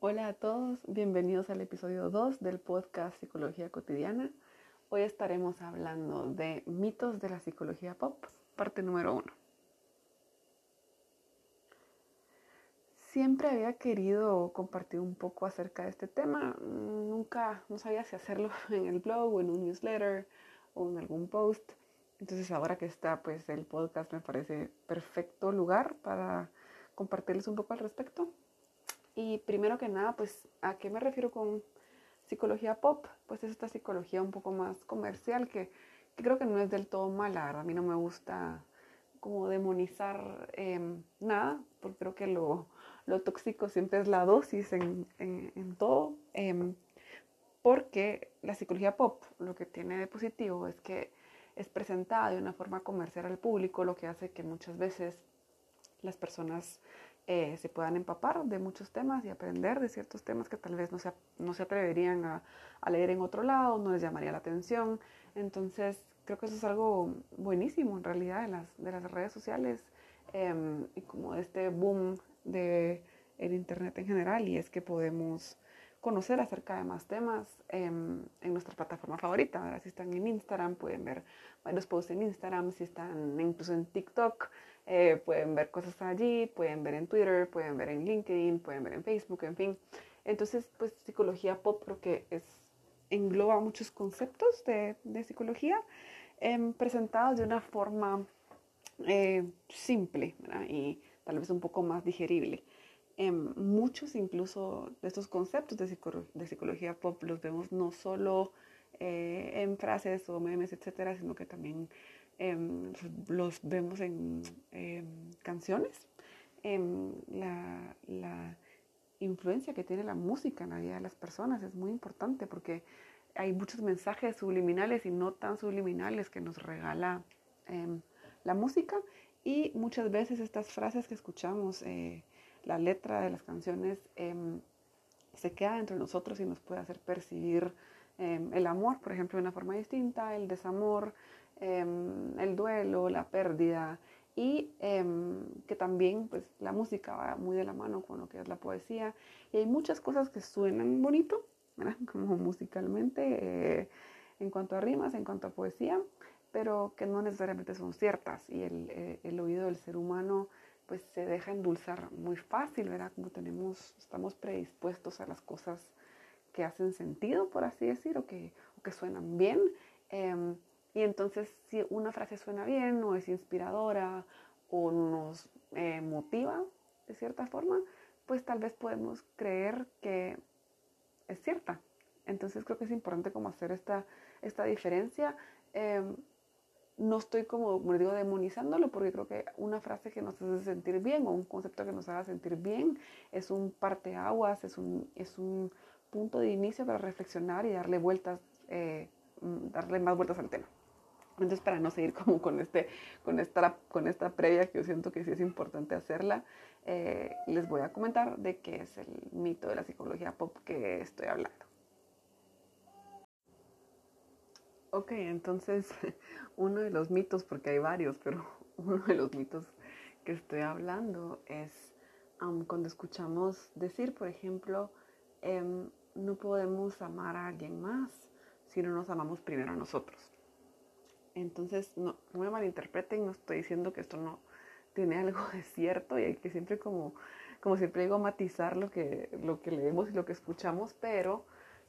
Hola a todos, bienvenidos al episodio 2 del podcast Psicología Cotidiana. Hoy estaremos hablando de mitos de la psicología pop, parte número 1. Siempre había querido compartir un poco acerca de este tema, nunca, no sabía si hacerlo en el blog o en un newsletter o en algún post. Entonces ahora que está pues el podcast me parece perfecto lugar para compartirles un poco al respecto. Primero que nada, pues, ¿a qué me refiero con psicología pop? Pues es esta psicología un poco más comercial que, creo que no es del todo mala, A mí no me gusta como demonizar em, nada, porque creo que lo, tóxico siempre es la dosis en, todo. Em, porque la psicología pop lo que tiene de positivo es que es presentada de una forma comercial al público, lo que hace que muchas veces las personas eh, se puedan empapar de muchos temas y aprender de ciertos temas que tal vez no se, no se atreverían a, leer en otro lado, no les llamaría la atención. Entonces, creo que eso es algo buenísimo en realidad de las, de las redes sociales em, y como de este boom de el Internet en general y es que podemos conocer acerca de más temas em, en nuestra plataforma favorita. Si están en Instagram, pueden ver varios posts en Instagram. Si están incluso en TikTok, eh, pueden ver cosas allí, pueden ver en Twitter, pueden ver en LinkedIn, pueden ver en Facebook, en fin. Entonces, pues psicología pop creo que es, engloba muchos conceptos de, psicología em, presentados de una forma eh, simple y tal vez un poco más digerible. Em, muchos incluso de estos conceptos de, de, psicología pop los vemos no solo eh, en frases o memes, etcétera, sino que también Em, los vemos en em, canciones, em, la, la, influencia que tiene la música en la vida de las personas es muy importante porque hay muchos mensajes subliminales y no tan subliminales que nos regala la música. Y muchas veces estas frases que escuchamos, eh, la letra de las canciones, se queda dentro de nosotros y nos puede hacer percibir el amor, por ejemplo, de una forma distinta, el desamor, Em, el duelo, la pérdida y em, que también pues la música va muy de la mano con lo que es la poesía y hay muchas cosas que suenan bonito, como musicalmente, eh, en cuanto a rimas, en cuanto a poesía, pero que no necesariamente son ciertas y el, eh, el oído del ser humano pues se deja endulzar muy fácil, ¿verdad? Como tenemos, estamos predispuestos a las cosas que hacen sentido, por así decir, o que, o que suenan bien. Em, y entonces si una frase suena bien o es inspiradora o nos eh, motiva de cierta forma, pues tal vez podemos creer que es cierta. Entonces creo que es importante como hacer esta, esta diferencia. Em, no estoy como, como digo, demonizándolo porque creo que una frase que nos hace sentir bien o un concepto que nos haga sentir bien es un parteaguas, es un, es un punto de inicio para reflexionar y darle vueltas, eh, darle más vueltas al tema. Entonces, para no seguir como con, este, con, esta, con esta previa que yo siento que sí es importante hacerla, eh, les voy a comentar de qué es el mito de la psicología pop que estoy hablando. Ok, entonces uno de los mitos, porque hay varios, pero uno de los mitos que estoy hablando es cuando escuchamos decir, por ejemplo, em, no podemos amar a alguien más si no nos amamos primero a nosotros. Entonces, no, me malinterpreten, no estoy diciendo que esto no tiene algo de cierto y hay que siempre como, como siempre digo, matizar lo que, lo que leemos y lo que escuchamos, pero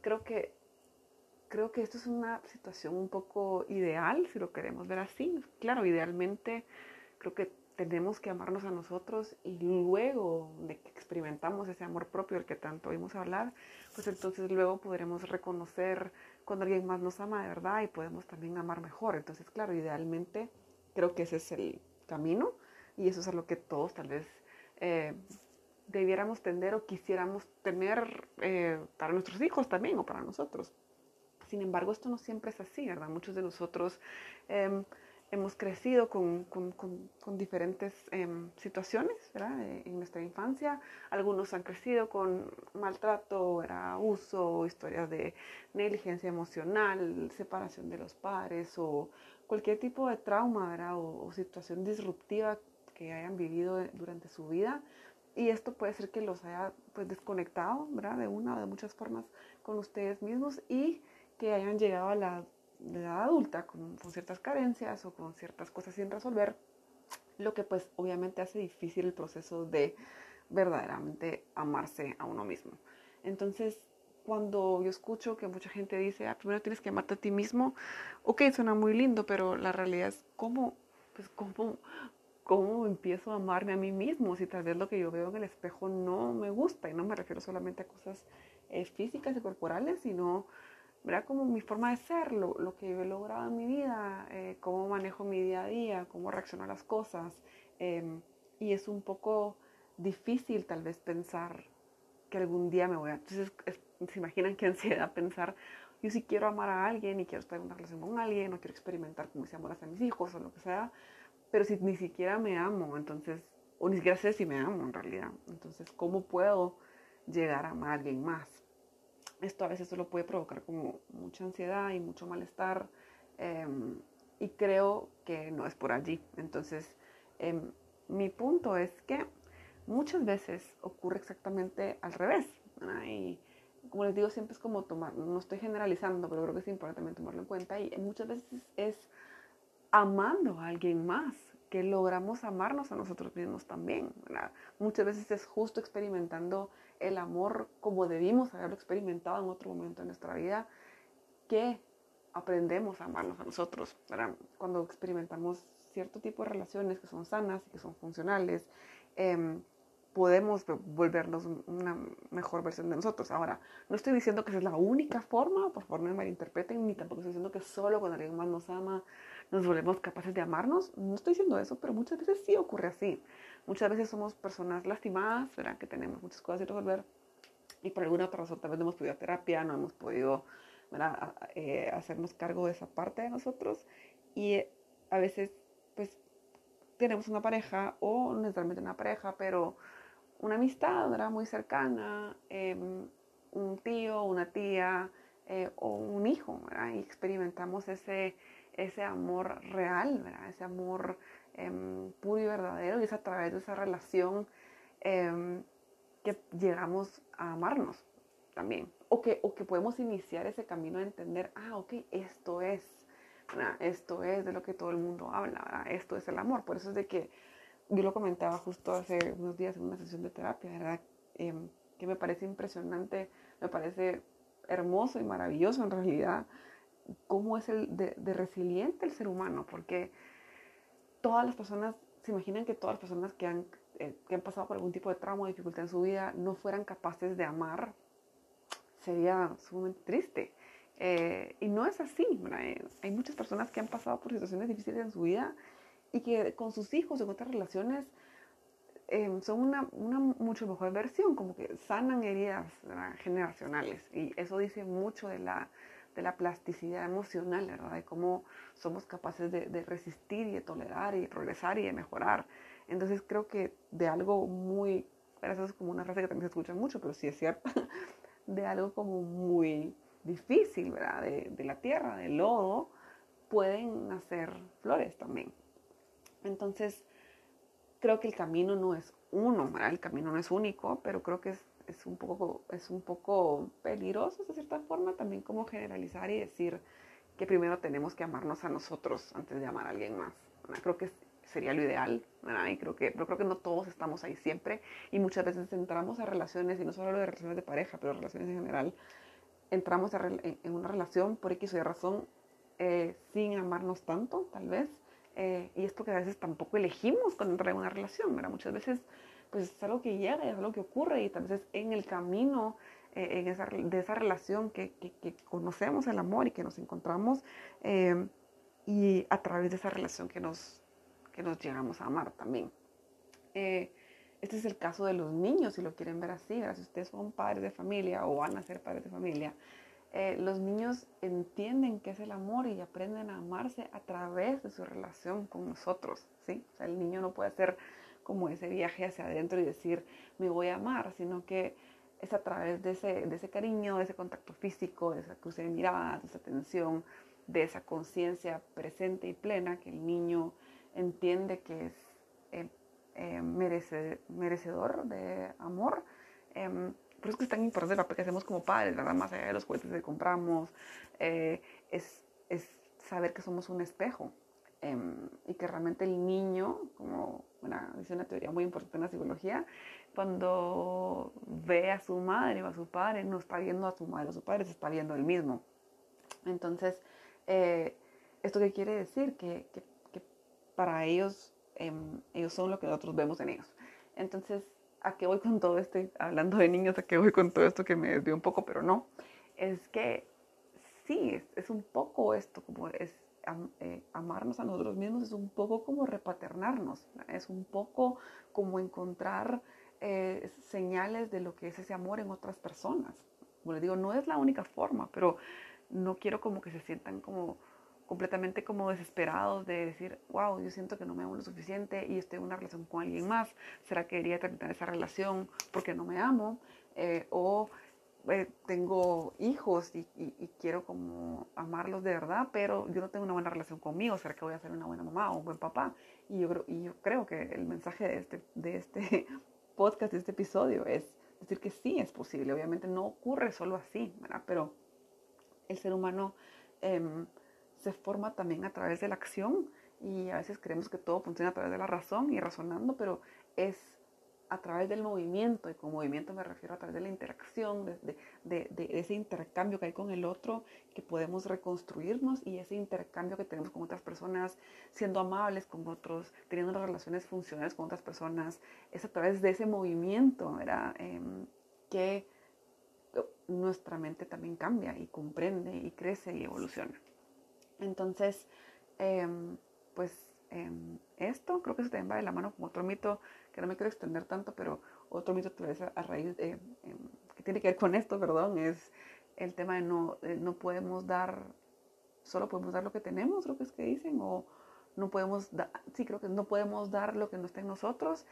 creo que, creo que esto es una situación un poco ideal, si lo queremos ver así. Claro, idealmente creo que tenemos que amarnos a nosotros y luego de que experimentamos ese amor propio del que tanto oímos hablar, pues entonces luego podremos reconocer cuando alguien más nos ama de verdad y podemos también amar mejor. Entonces, claro, idealmente creo que ese es el camino y eso es a lo que todos tal vez eh, debiéramos tender o quisiéramos tener eh, para nuestros hijos también o para nosotros. Sin embargo, esto no siempre es así, ¿verdad? Muchos de nosotros em, hemos crecido con, con, con, diferentes em, situaciones ¿verdad? Eh, en nuestra infancia. Algunos han crecido con maltrato, abuso, historias de negligencia emocional, separación de los padres o cualquier tipo de trauma ¿verdad? O, situación disruptiva que hayan vivido durante su vida. y esto puede ser que los haya pues desconectado, ¿verdad? De una o de muchas formas con ustedes mismos y que hayan llegado a la edad adulta con, con, ciertas carencias o con ciertas cosas sin resolver, lo que pues obviamente hace difícil el proceso de verdaderamente amarse a uno mismo. Entonces, cuando yo escucho que mucha gente dice, ah, primero tienes que amarte a ti mismo, ok, suena muy lindo, pero la realidad es cómo, pues cómo, cómo empiezo a amarme a mí mismo si tal vez lo que yo veo en el espejo no me gusta y no me refiero solamente a cosas eh, físicas y corporales, sino ¿verdad? como mi forma de ser, lo, que yo he logrado en mi vida, eh, cómo manejo mi día a día, cómo reacciono a las cosas. Em, y es un poco difícil tal vez pensar que algún día me voy a... Entonces, se imaginan qué ansiedad pensar, yo sí quiero amar a alguien y quiero estar en una relación con alguien, o quiero experimentar como si amoras a mis hijos o lo que sea, pero si ni siquiera me amo, entonces, o ni siquiera sé si me amo en realidad, entonces, ¿cómo puedo llegar a amar a alguien más? Esto a veces solo puede provocar como mucha ansiedad y mucho malestar, em, y creo que no es por allí. Entonces, em, mi punto es que muchas veces ocurre exactamente al revés. Y como les digo, siempre es como tomar, no estoy generalizando, pero creo que es importante también tomarlo en cuenta. Y muchas veces es amando a alguien más que logramos amarnos a nosotros mismos también. Muchas veces es justo experimentando el amor como debimos haberlo experimentado en otro momento de nuestra vida que aprendemos a amarnos a nosotros. Cuando experimentamos cierto tipo de relaciones que son sanas y que son funcionales, eh, podemos volvernos una mejor versión de nosotros. Ahora, no estoy diciendo que esa es la única forma, por favor no me malinterpreten, ni tampoco estoy diciendo que solo cuando alguien más nos ama nos volvemos capaces de amarnos. No estoy diciendo eso, pero muchas veces sí ocurre así. Muchas veces somos personas lastimadas, ¿verdad? que tenemos muchas cosas que resolver y por alguna otra razón vez no hemos podido terapia, no hemos podido eh, hacernos cargo de esa parte de nosotros y a veces pues tenemos una pareja o no necesariamente una pareja, pero una amistad ¿verdad? muy cercana, em, un tío, una tía eh, o un hijo, y experimentamos ese, ese amor real, ese amor em, puro y verdadero, y es a través de esa relación em, que llegamos a amarnos también, o que, o que podemos iniciar ese camino de entender, ah, ok, esto es, esto es de lo que todo el mundo habla, esto es el amor, por eso es de que yo lo comentaba justo hace unos días en una sesión de terapia, ¿verdad? Em, que me parece impresionante, me parece hermoso y maravilloso en realidad cómo es el de, resiliente el ser humano, porque todas las personas, se imaginan que todas las personas que han, eh, que han pasado por algún tipo de trauma o dificultad en su vida no fueran capaces de amar, sería sumamente triste. Eh, y no es así, hay muchas personas que han pasado por situaciones difíciles en su vida y que con sus hijos en otras relaciones em, son una, una, mucho mejor versión, como que sanan heridas generacionales. Y eso dice mucho de la, de la plasticidad emocional, ¿verdad? De cómo somos capaces de, resistir y de tolerar y de progresar y de mejorar. Entonces creo que de algo muy, eso es como una frase que también se escucha mucho, pero sí es cierto, de algo como muy difícil, ¿verdad? De, de la tierra, del lodo, pueden nacer flores también. Entonces, creo que el camino no es uno, el camino no es único, pero creo que es, un poco, es un poco peligroso de cierta forma también como generalizar y decir que primero tenemos que amarnos a nosotros antes de amar a alguien más. Creo que sería lo ideal, y creo que, pero creo que no todos estamos ahí siempre y muchas veces entramos a relaciones, y no solo de relaciones de pareja, pero relaciones en general, entramos en una relación por X o Y razón eh, sin amarnos tanto, tal vez, eh, y es porque a veces tampoco elegimos cuando entrar en una relación, ¿verdad? Muchas veces pues es algo que llega, es algo que ocurre y tal vez en el camino eh, en esa, de esa relación que, que, conocemos el amor y que nos encontramos eh, y a través de esa relación que nos, que nos llegamos a amar también. este es el caso de los niños, si lo quieren ver así, ¿verdad? si ustedes son padres de familia o van a ser padres de familia, eh, los niños entienden qué es el amor y aprenden a amarse a través de su relación con nosotros, ¿sí? El niño no puede hacer como ese viaje hacia adentro y decir, me voy a amar, sino que es a través de ese, de ese cariño, de ese contacto físico, de esa cruce de miradas, de esa atención, de esa conciencia presente y plena que el niño entiende que es eh, eh, merecedor de amor. Por eso es que es tan importante el papel que hacemos como padres, ¿verdad? Más allá de los juguetes que compramos, eh, es, es, saber que somos un espejo em, y que realmente el niño, como una, dice una teoría muy importante en la psicología, cuando ve a su madre o a su padre, no está viendo a su madre o a su padre, se está viendo él mismo. Entonces, eh, ¿esto qué quiere decir? Que, que, que para ellos, em, ellos son lo que nosotros vemos en ellos. Entonces, ¿a qué voy con todo esto? Hablando de niños, ¿a qué voy con todo esto que me desvió un poco, pero no? Es que sí, es, un poco esto, como es eh, amarnos a nosotros mismos, es un poco como repaternarnos, es un poco como encontrar eh, señales de lo que es ese amor en otras personas. Como les digo, no es la única forma, pero no quiero como que se sientan como completamente como desesperados de decir, wow, yo siento que no me amo lo suficiente y estoy en una relación con alguien más, ¿será que debería terminar esa relación porque no me amo? Eh, o eh, tengo hijos y, quiero como amarlos de verdad, pero yo no tengo una buena relación conmigo, ¿será que voy a ser una buena mamá o un buen papá? Y yo creo, y yo creo que el mensaje de este, de este podcast, de este episodio, es decir que sí es posible, obviamente no ocurre solo así, ¿verdad? Pero el ser humano... Eh, se forma también a través de la acción y a veces creemos que todo funciona a través de la razón y razonando, pero es a través del movimiento, y con movimiento me refiero a través de la interacción, de, ese intercambio que hay con el otro, que podemos reconstruirnos y ese intercambio que tenemos con otras personas, siendo amables con otros, teniendo relaciones funcionales con otras personas, es a través de ese movimiento. Em, que nuestra mente también cambia y comprende y crece y evoluciona. Entonces, em, pues em, esto creo que se también va de la mano con otro mito que no me quiero extender tanto, pero otro mito a, raíz de, em, que tiene que ver con esto, perdón, es el tema de no, no podemos dar, solo podemos dar lo que tenemos, creo que es que dicen, o no podemos, dar, sí, creo que no podemos dar lo que no está en nosotros.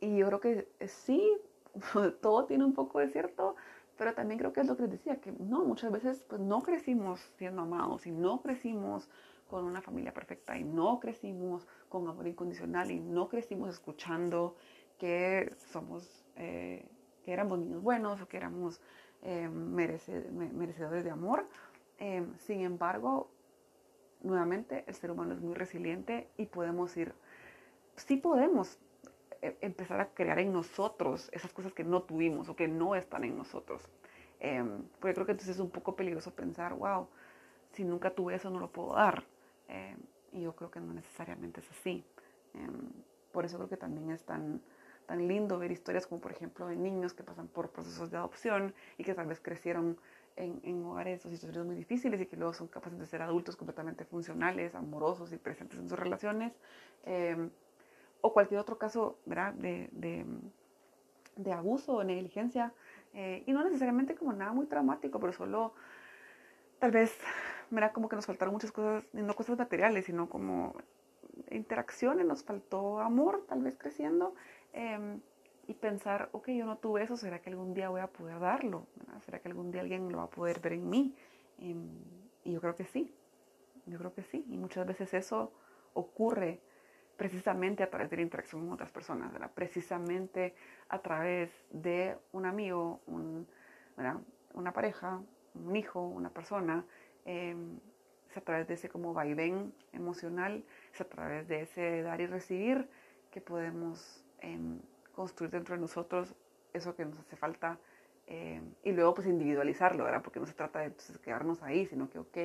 y yo creo que sí, todo tiene un poco de cierto, pero también creo que es lo que les decía, que no, muchas veces pues no crecimos siendo amados y no crecimos con una familia perfecta y no crecimos con amor incondicional y no crecimos escuchando que somos, eh, que éramos niños buenos o que éramos eh, merecedores de amor. Eh, sin embargo, nuevamente el ser humano es muy resiliente y podemos ir, sí podemos empezar a crear en nosotros esas cosas que no tuvimos o que no están en nosotros. Em, porque creo que entonces es un poco peligroso pensar, wow, si nunca tuve eso no lo puedo dar. Em, y yo creo que no necesariamente es así. Em, por eso creo que también es tan, tan lindo ver historias como por ejemplo de niños que pasan por procesos de adopción y que tal vez crecieron en, en, hogares o situaciones muy difíciles y que luego son capaces de ser adultos completamente funcionales, amorosos y presentes en sus relaciones o cualquier otro caso ¿verdad? De, de, de abuso o negligencia, eh, y no necesariamente como nada muy traumático, pero solo tal vez, mira, como que nos faltaron muchas cosas, no cosas materiales, sino como interacciones, nos faltó amor, tal vez creciendo, em, y pensar, ok, yo no tuve eso, ¿será que algún día voy a poder darlo? ¿Será que algún día alguien lo va a poder ver en mí? Em, y yo creo que sí, yo creo que sí, y muchas veces eso ocurre precisamente a través de la interacción con otras personas, precisamente a través de un amigo, una pareja, un hijo, una persona, em, es a través de ese como vaivén emocional, es a través de ese dar y recibir que podemos em, construir dentro de nosotros eso que nos hace falta em, y luego pues individualizarlo, ¿verdad? Porque no se trata de quedarnos ahí, sino que, ok,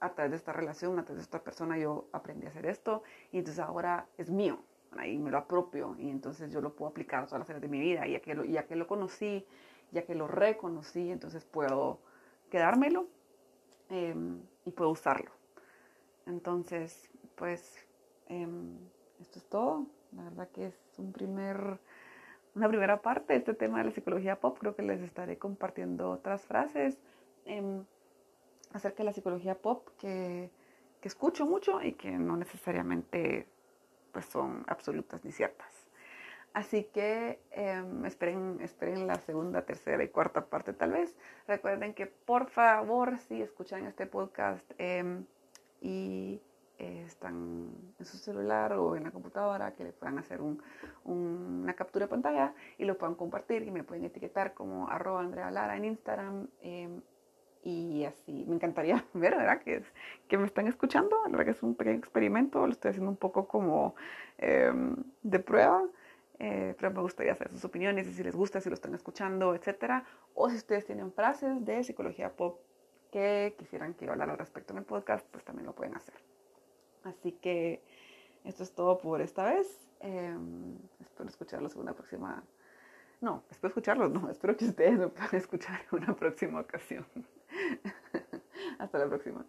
a través de esta relación, a través de esta persona, yo aprendí a hacer esto y entonces ahora es mío y me lo apropio y entonces yo lo puedo aplicar a todas las áreas de mi vida ya que lo, ya que lo conocí, ya que lo reconocí, entonces puedo quedármelo em, y puedo usarlo. Entonces, pues em, esto es todo. La verdad que es un primer, una primera parte de este tema de la psicología pop. Creo que les estaré compartiendo otras frases. Em, acerca de la psicología pop que, que escucho mucho y que no necesariamente pues, son absolutas ni ciertas. Así que em, esperen, esperen la segunda, tercera y cuarta parte tal vez. Recuerden que por favor, si escuchan este podcast em, y eh, están en su celular o en la computadora, que le puedan hacer una captura de pantalla y lo puedan compartir y me pueden etiquetar como arroba Andrea Lara en Instagram. Y así, me encantaría ver, ¿verdad? Que, me están escuchando. La verdad que es un pequeño experimento, lo estoy haciendo un poco como em, de prueba. Eh, pero me gustaría saber sus opiniones, si les gusta, si lo están escuchando, etcétera. O si ustedes tienen frases de psicología pop que quisieran que yo hablara al respecto en el podcast, pues también lo pueden hacer. Así que esto es todo por esta vez. Em, espero escucharlos en una próxima. No, espero escucharlos, no, espero que ustedes lo puedan escuchar en una próxima ocasión. Hasta la próxima.